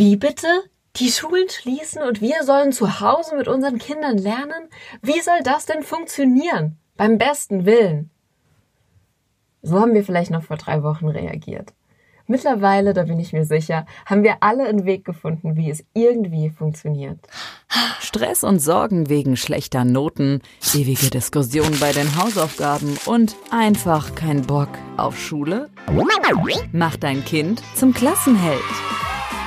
Wie bitte? Die Schulen schließen und wir sollen zu Hause mit unseren Kindern lernen? Wie soll das denn funktionieren? Beim besten Willen. So haben wir vielleicht noch vor drei Wochen reagiert. Mittlerweile, da bin ich mir sicher, haben wir alle einen Weg gefunden, wie es irgendwie funktioniert. Stress und Sorgen wegen schlechter Noten, ewige Diskussionen bei den Hausaufgaben und einfach kein Bock auf Schule? Mach dein Kind zum Klassenheld.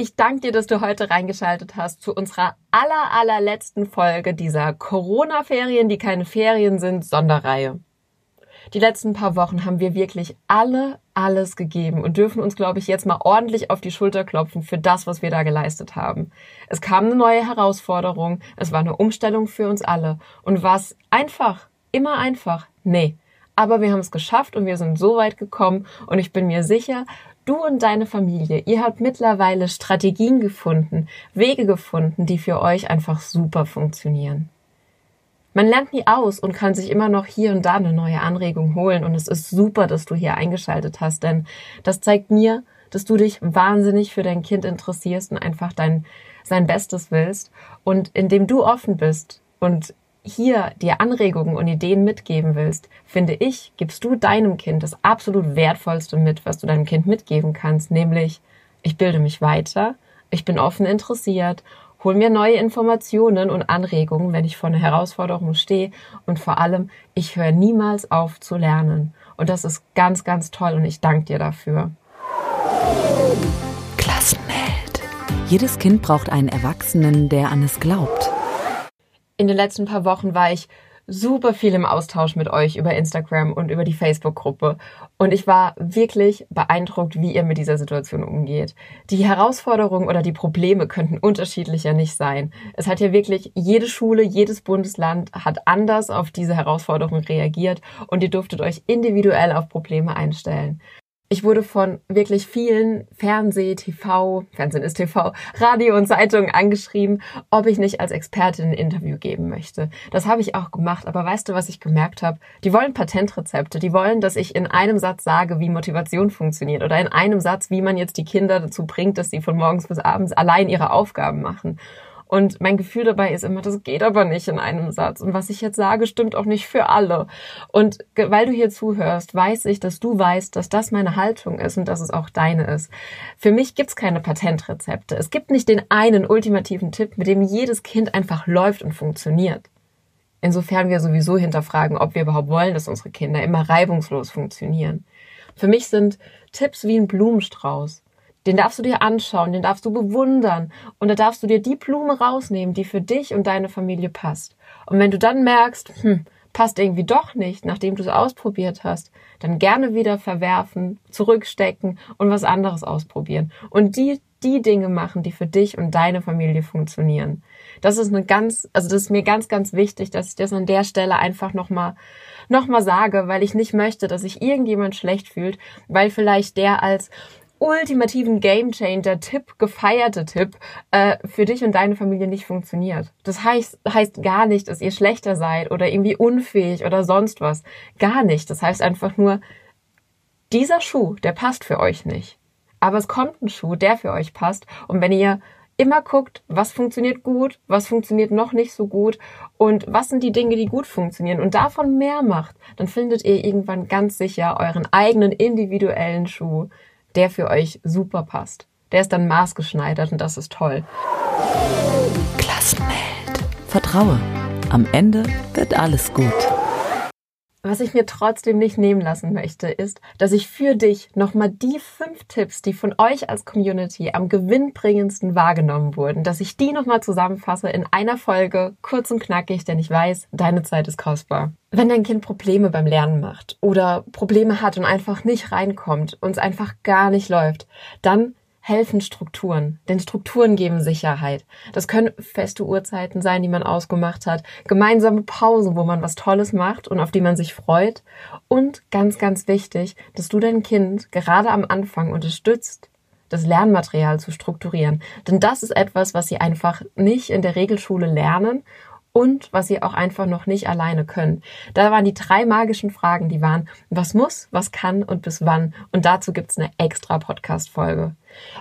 Ich danke dir, dass du heute reingeschaltet hast zu unserer aller, allerletzten Folge dieser Corona-Ferien, die keine Ferien sind, Sonderreihe. Die letzten paar Wochen haben wir wirklich alle alles gegeben und dürfen uns, glaube ich, jetzt mal ordentlich auf die Schulter klopfen für das, was wir da geleistet haben. Es kam eine neue Herausforderung, es war eine Umstellung für uns alle. Und was einfach, immer einfach? Nee. Aber wir haben es geschafft und wir sind so weit gekommen und ich bin mir sicher, Du und deine Familie, ihr habt mittlerweile Strategien gefunden, Wege gefunden, die für euch einfach super funktionieren. Man lernt nie aus und kann sich immer noch hier und da eine neue Anregung holen und es ist super, dass du hier eingeschaltet hast, denn das zeigt mir, dass du dich wahnsinnig für dein Kind interessierst und einfach dein sein Bestes willst und indem du offen bist und hier dir Anregungen und Ideen mitgeben willst, finde ich, gibst du deinem Kind das absolut Wertvollste mit, was du deinem Kind mitgeben kannst, nämlich ich bilde mich weiter, ich bin offen interessiert, hol mir neue Informationen und Anregungen, wenn ich vor einer Herausforderung stehe und vor allem, ich höre niemals auf zu lernen. Und das ist ganz, ganz toll und ich danke dir dafür. Klassenheld. Jedes Kind braucht einen Erwachsenen, der an es glaubt in den letzten paar Wochen war ich super viel im Austausch mit euch über Instagram und über die Facebook-Gruppe. Und ich war wirklich beeindruckt, wie ihr mit dieser Situation umgeht. Die Herausforderungen oder die Probleme könnten unterschiedlicher nicht sein. Es hat ja wirklich jede Schule, jedes Bundesland hat anders auf diese Herausforderungen reagiert und ihr durftet euch individuell auf Probleme einstellen. Ich wurde von wirklich vielen Fernseh, TV, Fernsehen ist TV, Radio und Zeitungen angeschrieben, ob ich nicht als Expertin ein Interview geben möchte. Das habe ich auch gemacht, aber weißt du, was ich gemerkt habe? Die wollen Patentrezepte, die wollen, dass ich in einem Satz sage, wie Motivation funktioniert oder in einem Satz, wie man jetzt die Kinder dazu bringt, dass sie von morgens bis abends allein ihre Aufgaben machen. Und mein Gefühl dabei ist immer, das geht aber nicht in einem Satz. Und was ich jetzt sage, stimmt auch nicht für alle. Und weil du hier zuhörst, weiß ich, dass du weißt, dass das meine Haltung ist und dass es auch deine ist. Für mich gibt's keine Patentrezepte. Es gibt nicht den einen ultimativen Tipp, mit dem jedes Kind einfach läuft und funktioniert. Insofern wir sowieso hinterfragen, ob wir überhaupt wollen, dass unsere Kinder immer reibungslos funktionieren. Für mich sind Tipps wie ein Blumenstrauß. Den darfst du dir anschauen, den darfst du bewundern und da darfst du dir die Blume rausnehmen, die für dich und deine Familie passt. Und wenn du dann merkst, hm, passt irgendwie doch nicht, nachdem du es ausprobiert hast, dann gerne wieder verwerfen, zurückstecken und was anderes ausprobieren. Und die, die Dinge machen, die für dich und deine Familie funktionieren. Das ist eine ganz, also das ist mir ganz, ganz wichtig, dass ich das an der Stelle einfach nochmal noch mal sage, weil ich nicht möchte, dass sich irgendjemand schlecht fühlt, weil vielleicht der als ultimativen Gamechanger-Tipp, gefeierte Tipp, äh, für dich und deine Familie nicht funktioniert. Das heißt, heißt gar nicht, dass ihr schlechter seid oder irgendwie unfähig oder sonst was. Gar nicht. Das heißt einfach nur, dieser Schuh, der passt für euch nicht. Aber es kommt ein Schuh, der für euch passt. Und wenn ihr immer guckt, was funktioniert gut, was funktioniert noch nicht so gut und was sind die Dinge, die gut funktionieren und davon mehr macht, dann findet ihr irgendwann ganz sicher euren eigenen individuellen Schuh, der für euch super passt. Der ist dann maßgeschneidert und das ist toll. Klassenheld. Vertraue. Am Ende wird alles gut. Was ich mir trotzdem nicht nehmen lassen möchte, ist, dass ich für dich nochmal die fünf Tipps, die von euch als Community am gewinnbringendsten wahrgenommen wurden, dass ich die nochmal zusammenfasse in einer Folge, kurz und knackig, denn ich weiß, deine Zeit ist kostbar. Wenn dein Kind Probleme beim Lernen macht oder Probleme hat und einfach nicht reinkommt und es einfach gar nicht läuft, dann helfen Strukturen, denn Strukturen geben Sicherheit. Das können feste Uhrzeiten sein, die man ausgemacht hat, gemeinsame Pausen, wo man was Tolles macht und auf die man sich freut und ganz, ganz wichtig, dass du dein Kind gerade am Anfang unterstützt, das Lernmaterial zu strukturieren. Denn das ist etwas, was sie einfach nicht in der Regelschule lernen und was sie auch einfach noch nicht alleine können. Da waren die drei magischen Fragen, die waren, was muss, was kann und bis wann. Und dazu gibt's eine extra Podcast-Folge.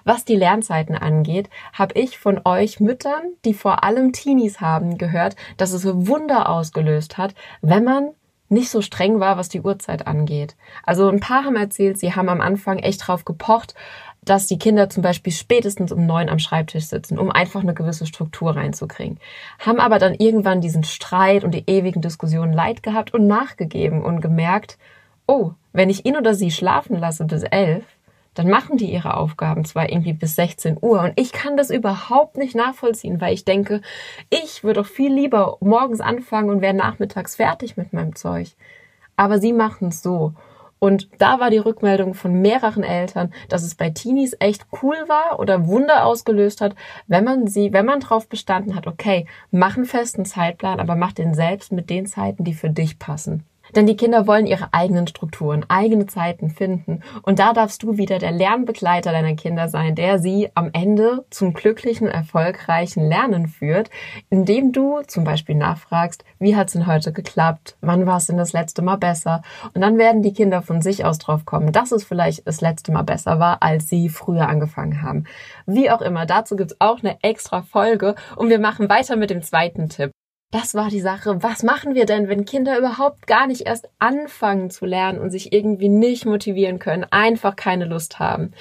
Was die Lernzeiten angeht, habe ich von euch Müttern, die vor allem Teenies haben, gehört, dass es Wunder ausgelöst hat, wenn man nicht so streng war, was die Uhrzeit angeht. Also ein paar haben erzählt, sie haben am Anfang echt drauf gepocht, dass die Kinder zum Beispiel spätestens um neun am Schreibtisch sitzen, um einfach eine gewisse Struktur reinzukriegen. Haben aber dann irgendwann diesen Streit und die ewigen Diskussionen leid gehabt und nachgegeben und gemerkt, oh, wenn ich ihn oder sie schlafen lasse bis elf, dann machen die ihre Aufgaben zwar irgendwie bis 16 Uhr und ich kann das überhaupt nicht nachvollziehen, weil ich denke, ich würde doch viel lieber morgens anfangen und wäre nachmittags fertig mit meinem Zeug. Aber sie machen es so. Und da war die Rückmeldung von mehreren Eltern, dass es bei Teenies echt cool war oder Wunder ausgelöst hat, wenn man sie, wenn man drauf bestanden hat, okay, mach einen festen Zeitplan, aber mach den selbst mit den Zeiten, die für dich passen. Denn die Kinder wollen ihre eigenen Strukturen, eigene Zeiten finden. Und da darfst du wieder der Lernbegleiter deiner Kinder sein, der sie am Ende zum glücklichen, erfolgreichen Lernen führt, indem du zum Beispiel nachfragst, wie hat's denn heute geklappt? Wann war es denn das letzte Mal besser? Und dann werden die Kinder von sich aus drauf kommen, dass es vielleicht das letzte Mal besser war, als sie früher angefangen haben. Wie auch immer, dazu gibt's auch eine extra Folge und wir machen weiter mit dem zweiten Tipp. Das war die Sache. Was machen wir denn, wenn Kinder überhaupt gar nicht erst anfangen zu lernen und sich irgendwie nicht motivieren können, einfach keine Lust haben?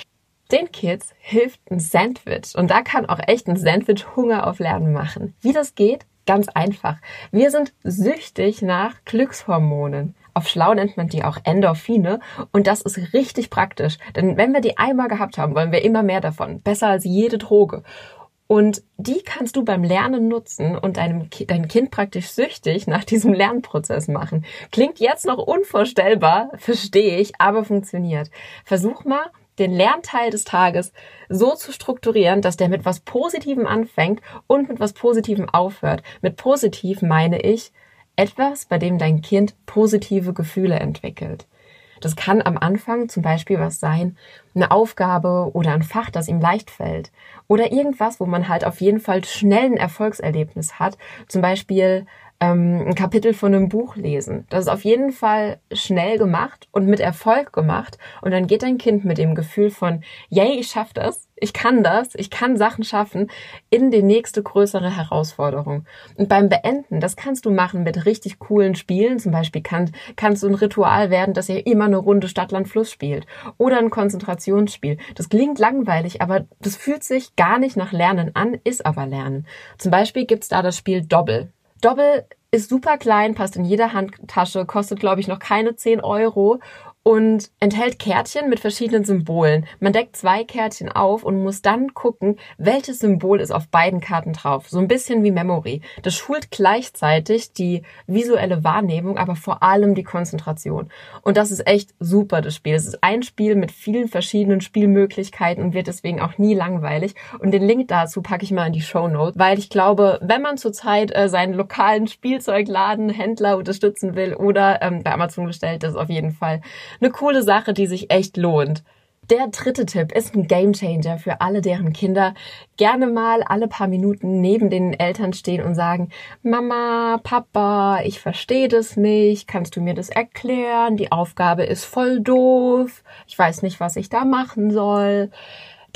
Den Kids hilft ein Sandwich und da kann auch echt ein Sandwich Hunger auf Lernen machen. Wie das geht? Ganz einfach. Wir sind süchtig nach Glückshormonen. Auf Schlau nennt man die auch Endorphine und das ist richtig praktisch, denn wenn wir die einmal gehabt haben, wollen wir immer mehr davon. Besser als jede Droge. Und die kannst du beim Lernen nutzen und deinem dein Kind praktisch süchtig nach diesem Lernprozess machen. Klingt jetzt noch unvorstellbar, verstehe ich, aber funktioniert. Versuch mal, den Lernteil des Tages so zu strukturieren, dass der mit was Positivem anfängt und mit was Positivem aufhört. Mit positiv meine ich etwas, bei dem dein Kind positive Gefühle entwickelt. Das kann am Anfang zum Beispiel was sein, eine Aufgabe oder ein Fach, das ihm leicht fällt. Oder irgendwas, wo man halt auf jeden Fall schnell ein Erfolgserlebnis hat. Zum Beispiel ähm, ein Kapitel von einem Buch lesen. Das ist auf jeden Fall schnell gemacht und mit Erfolg gemacht. Und dann geht dein Kind mit dem Gefühl von, yay, ich schaff das, ich kann das, ich kann Sachen schaffen, in die nächste größere Herausforderung. Und beim Beenden, das kannst du machen mit richtig coolen Spielen. Zum Beispiel kann, kannst du ein Ritual werden, dass ihr immer eine Runde Stadtland Fluss spielt. Oder ein Konzentrationsspiel. Das klingt langweilig, aber das fühlt sich gar nicht nach Lernen an, ist aber Lernen. Zum Beispiel gibt's da das Spiel Doppel. Doppel ist super klein, passt in jeder Handtasche, kostet, glaube ich, noch keine 10 Euro und enthält Kärtchen mit verschiedenen Symbolen. Man deckt zwei Kärtchen auf und muss dann gucken, welches Symbol ist auf beiden Karten drauf. So ein bisschen wie Memory. Das schult gleichzeitig die visuelle Wahrnehmung, aber vor allem die Konzentration. Und das ist echt super, das Spiel. Es ist ein Spiel mit vielen verschiedenen Spielmöglichkeiten und wird deswegen auch nie langweilig. Und den Link dazu packe ich mal in die Show Notes, weil ich glaube, wenn man zurzeit äh, seinen lokalen Spielzeugladen, Händler unterstützen will oder ähm, bei Amazon bestellt, ist auf jeden Fall eine coole Sache, die sich echt lohnt. Der dritte Tipp ist ein Gamechanger für alle, deren Kinder gerne mal alle paar Minuten neben den Eltern stehen und sagen, Mama, Papa, ich verstehe das nicht, kannst du mir das erklären? Die Aufgabe ist voll doof, ich weiß nicht, was ich da machen soll.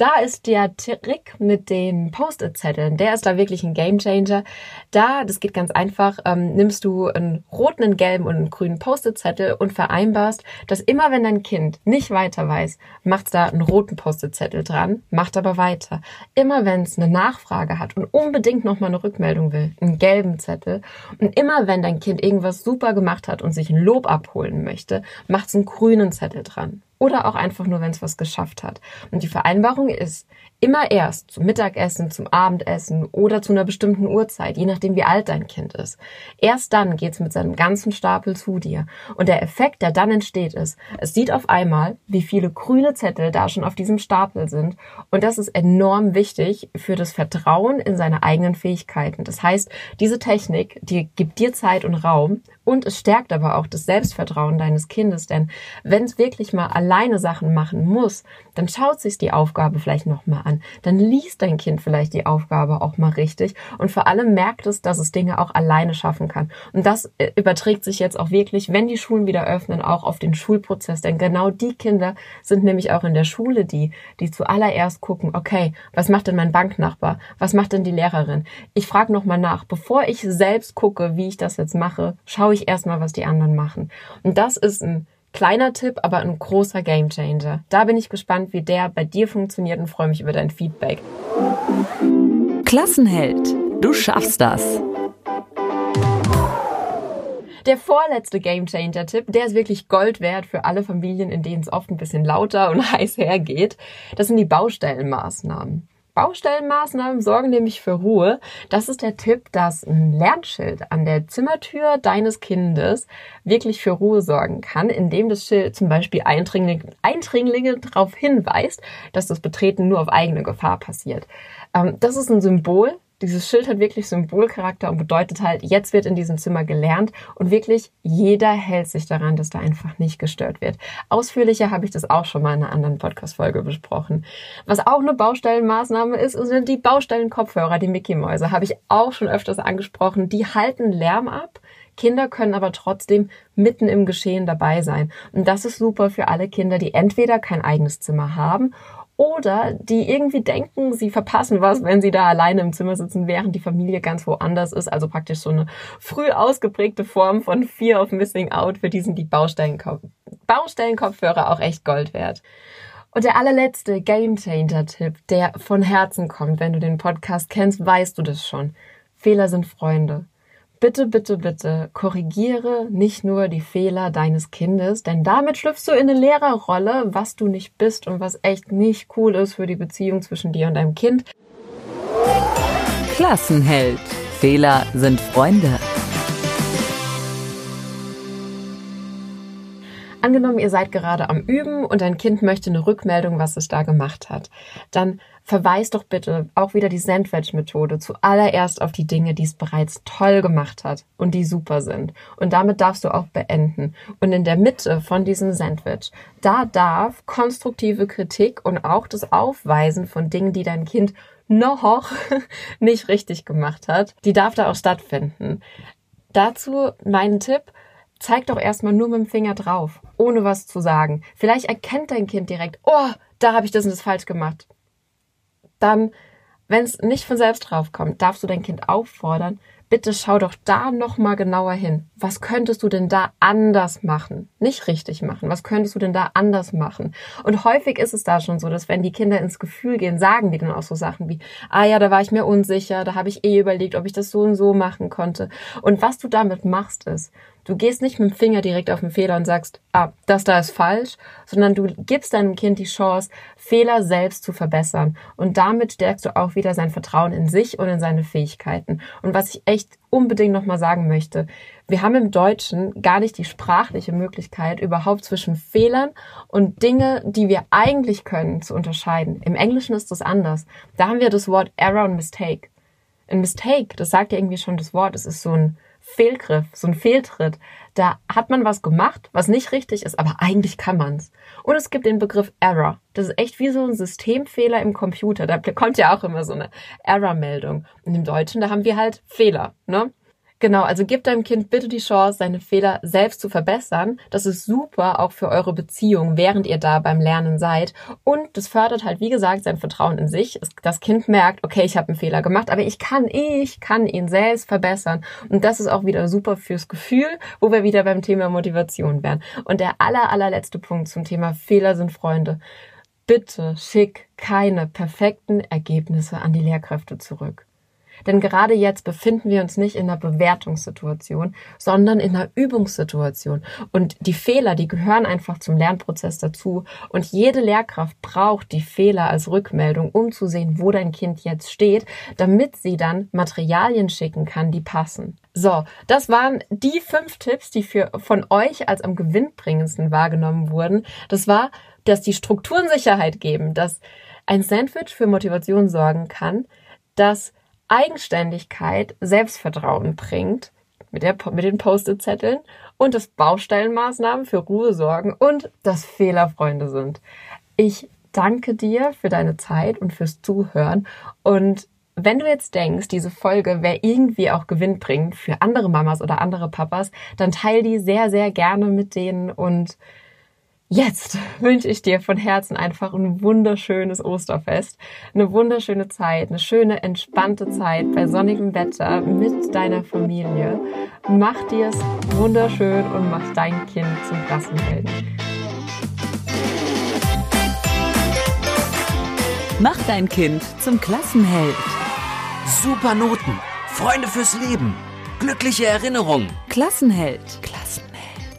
Da ist der Trick mit den Post-it-Zetteln, der ist da wirklich ein Gamechanger. Da, das geht ganz einfach, ähm, nimmst du einen roten, einen gelben und einen grünen Post-it-Zettel und vereinbarst, dass immer wenn dein Kind nicht weiter weiß, macht da einen roten Post-it-Zettel dran, macht aber weiter. Immer wenn es eine Nachfrage hat und unbedingt nochmal eine Rückmeldung will, einen gelben Zettel. Und immer wenn dein Kind irgendwas super gemacht hat und sich ein Lob abholen möchte, macht es einen grünen Zettel dran oder auch einfach nur, wenn es was geschafft hat. Und die Vereinbarung ist, immer erst zum Mittagessen, zum Abendessen oder zu einer bestimmten Uhrzeit, je nachdem wie alt dein Kind ist. Erst dann geht's mit seinem ganzen Stapel zu dir. Und der Effekt, der dann entsteht, ist, es sieht auf einmal, wie viele grüne Zettel da schon auf diesem Stapel sind. Und das ist enorm wichtig für das Vertrauen in seine eigenen Fähigkeiten. Das heißt, diese Technik, die gibt dir Zeit und Raum und es stärkt aber auch das Selbstvertrauen deines Kindes, denn wenn es wirklich mal alleine Sachen machen muss, dann schaut sich die Aufgabe vielleicht nochmal an. Dann liest dein Kind vielleicht die Aufgabe auch mal richtig und vor allem merkt es, dass es Dinge auch alleine schaffen kann. Und das äh, überträgt sich jetzt auch wirklich, wenn die Schulen wieder öffnen, auch auf den Schulprozess. Denn genau die Kinder sind nämlich auch in der Schule die, die zuallererst gucken, okay, was macht denn mein Banknachbar? Was macht denn die Lehrerin? Ich frage nochmal nach. Bevor ich selbst gucke, wie ich das jetzt mache, schaue ich erstmal, was die anderen machen. Und das ist ein Kleiner Tipp, aber ein großer Gamechanger. Da bin ich gespannt, wie der bei dir funktioniert und freue mich über dein Feedback. Klassenheld, du schaffst das. Der vorletzte Gamechanger-Tipp, der ist wirklich Gold wert für alle Familien, in denen es oft ein bisschen lauter und heiß hergeht. Das sind die Baustellenmaßnahmen. Baustellenmaßnahmen sorgen nämlich für Ruhe. Das ist der Tipp, dass ein Lernschild an der Zimmertür deines Kindes wirklich für Ruhe sorgen kann, indem das Schild zum Beispiel Eindringlinge, Eindringlinge darauf hinweist, dass das Betreten nur auf eigene Gefahr passiert. Ähm, das ist ein Symbol dieses Schild hat wirklich Symbolcharakter und bedeutet halt, jetzt wird in diesem Zimmer gelernt und wirklich jeder hält sich daran, dass da einfach nicht gestört wird. Ausführlicher habe ich das auch schon mal in einer anderen Podcast-Folge besprochen. Was auch eine Baustellenmaßnahme ist, sind die Baustellenkopfhörer, die Mickey-Mäuse. Habe ich auch schon öfters angesprochen. Die halten Lärm ab. Kinder können aber trotzdem mitten im Geschehen dabei sein. Und das ist super für alle Kinder, die entweder kein eigenes Zimmer haben oder die irgendwie denken, sie verpassen was, wenn sie da alleine im Zimmer sitzen, während die Familie ganz woanders ist. Also praktisch so eine früh ausgeprägte Form von Fear of Missing Out. Für die sind die Baustellenkopf Baustellenkopfhörer auch echt Gold wert. Und der allerletzte Game Changer Tipp, der von Herzen kommt, wenn du den Podcast kennst, weißt du das schon. Fehler sind Freunde bitte, bitte, bitte korrigiere nicht nur die Fehler deines Kindes, denn damit schlüpfst du in eine Lehrerrolle, was du nicht bist und was echt nicht cool ist für die Beziehung zwischen dir und deinem Kind. Klassenheld. Fehler sind Freunde. Angenommen, ihr seid gerade am Üben und dein Kind möchte eine Rückmeldung, was es da gemacht hat. Dann verweis doch bitte auch wieder die Sandwich-Methode zuallererst auf die Dinge, die es bereits toll gemacht hat und die super sind. Und damit darfst du auch beenden. Und in der Mitte von diesem Sandwich, da darf konstruktive Kritik und auch das Aufweisen von Dingen, die dein Kind noch nicht richtig gemacht hat, die darf da auch stattfinden. Dazu mein Tipp, zeig doch erstmal nur mit dem Finger drauf, ohne was zu sagen. Vielleicht erkennt dein Kind direkt, oh, da habe ich das und das falsch gemacht. Dann, wenn es nicht von selbst draufkommt, darfst du dein Kind auffordern, bitte schau doch da nochmal genauer hin. Was könntest du denn da anders machen? Nicht richtig machen. Was könntest du denn da anders machen? Und häufig ist es da schon so, dass wenn die Kinder ins Gefühl gehen, sagen die dann auch so Sachen wie, ah ja, da war ich mir unsicher, da habe ich eh überlegt, ob ich das so und so machen konnte. Und was du damit machst ist, Du gehst nicht mit dem Finger direkt auf den Fehler und sagst, ah, das da ist falsch, sondern du gibst deinem Kind die Chance, Fehler selbst zu verbessern. Und damit stärkst du auch wieder sein Vertrauen in sich und in seine Fähigkeiten. Und was ich echt unbedingt nochmal sagen möchte, wir haben im Deutschen gar nicht die sprachliche Möglichkeit, überhaupt zwischen Fehlern und Dinge, die wir eigentlich können, zu unterscheiden. Im Englischen ist das anders. Da haben wir das Wort Error und Mistake. Ein Mistake, das sagt ja irgendwie schon das Wort, es ist so ein Fehlgriff, so ein Fehltritt. Da hat man was gemacht, was nicht richtig ist, aber eigentlich kann man's. Und es gibt den Begriff Error. Das ist echt wie so ein Systemfehler im Computer. Da kommt ja auch immer so eine Error-Meldung. Und im Deutschen, da haben wir halt Fehler, ne? Genau, also gebt deinem Kind bitte die Chance, seine Fehler selbst zu verbessern. Das ist super auch für eure Beziehung, während ihr da beim Lernen seid. Und das fördert halt, wie gesagt, sein Vertrauen in sich. Das Kind merkt, okay, ich habe einen Fehler gemacht, aber ich kann, ich kann ihn selbst verbessern. Und das ist auch wieder super fürs Gefühl, wo wir wieder beim Thema Motivation wären. Und der aller, allerletzte Punkt zum Thema Fehler sind Freunde. Bitte schick keine perfekten Ergebnisse an die Lehrkräfte zurück. Denn gerade jetzt befinden wir uns nicht in einer Bewertungssituation, sondern in einer Übungssituation. Und die Fehler, die gehören einfach zum Lernprozess dazu. Und jede Lehrkraft braucht die Fehler als Rückmeldung, um zu sehen, wo dein Kind jetzt steht, damit sie dann Materialien schicken kann, die passen. So, das waren die fünf Tipps, die für, von euch als am gewinnbringendsten wahrgenommen wurden. Das war, dass die Strukturen Sicherheit geben, dass ein Sandwich für Motivation sorgen kann, dass Eigenständigkeit Selbstvertrauen bringt mit, der, mit den Post-it-Zetteln und dass Baustellenmaßnahmen für Ruhe sorgen und dass Fehlerfreunde sind. Ich danke dir für deine Zeit und fürs Zuhören und wenn du jetzt denkst, diese Folge wäre irgendwie auch gewinnbringend für andere Mamas oder andere Papas, dann teil die sehr, sehr gerne mit denen und Jetzt wünsche ich dir von Herzen einfach ein wunderschönes Osterfest, eine wunderschöne Zeit, eine schöne, entspannte Zeit bei sonnigem Wetter mit deiner Familie. Mach dir es wunderschön und mach dein Kind zum Klassenhelden. Mach dein Kind zum Klassenheld. Super Noten, Freunde fürs Leben, glückliche Erinnerungen. Klassenheld. Klassenheld.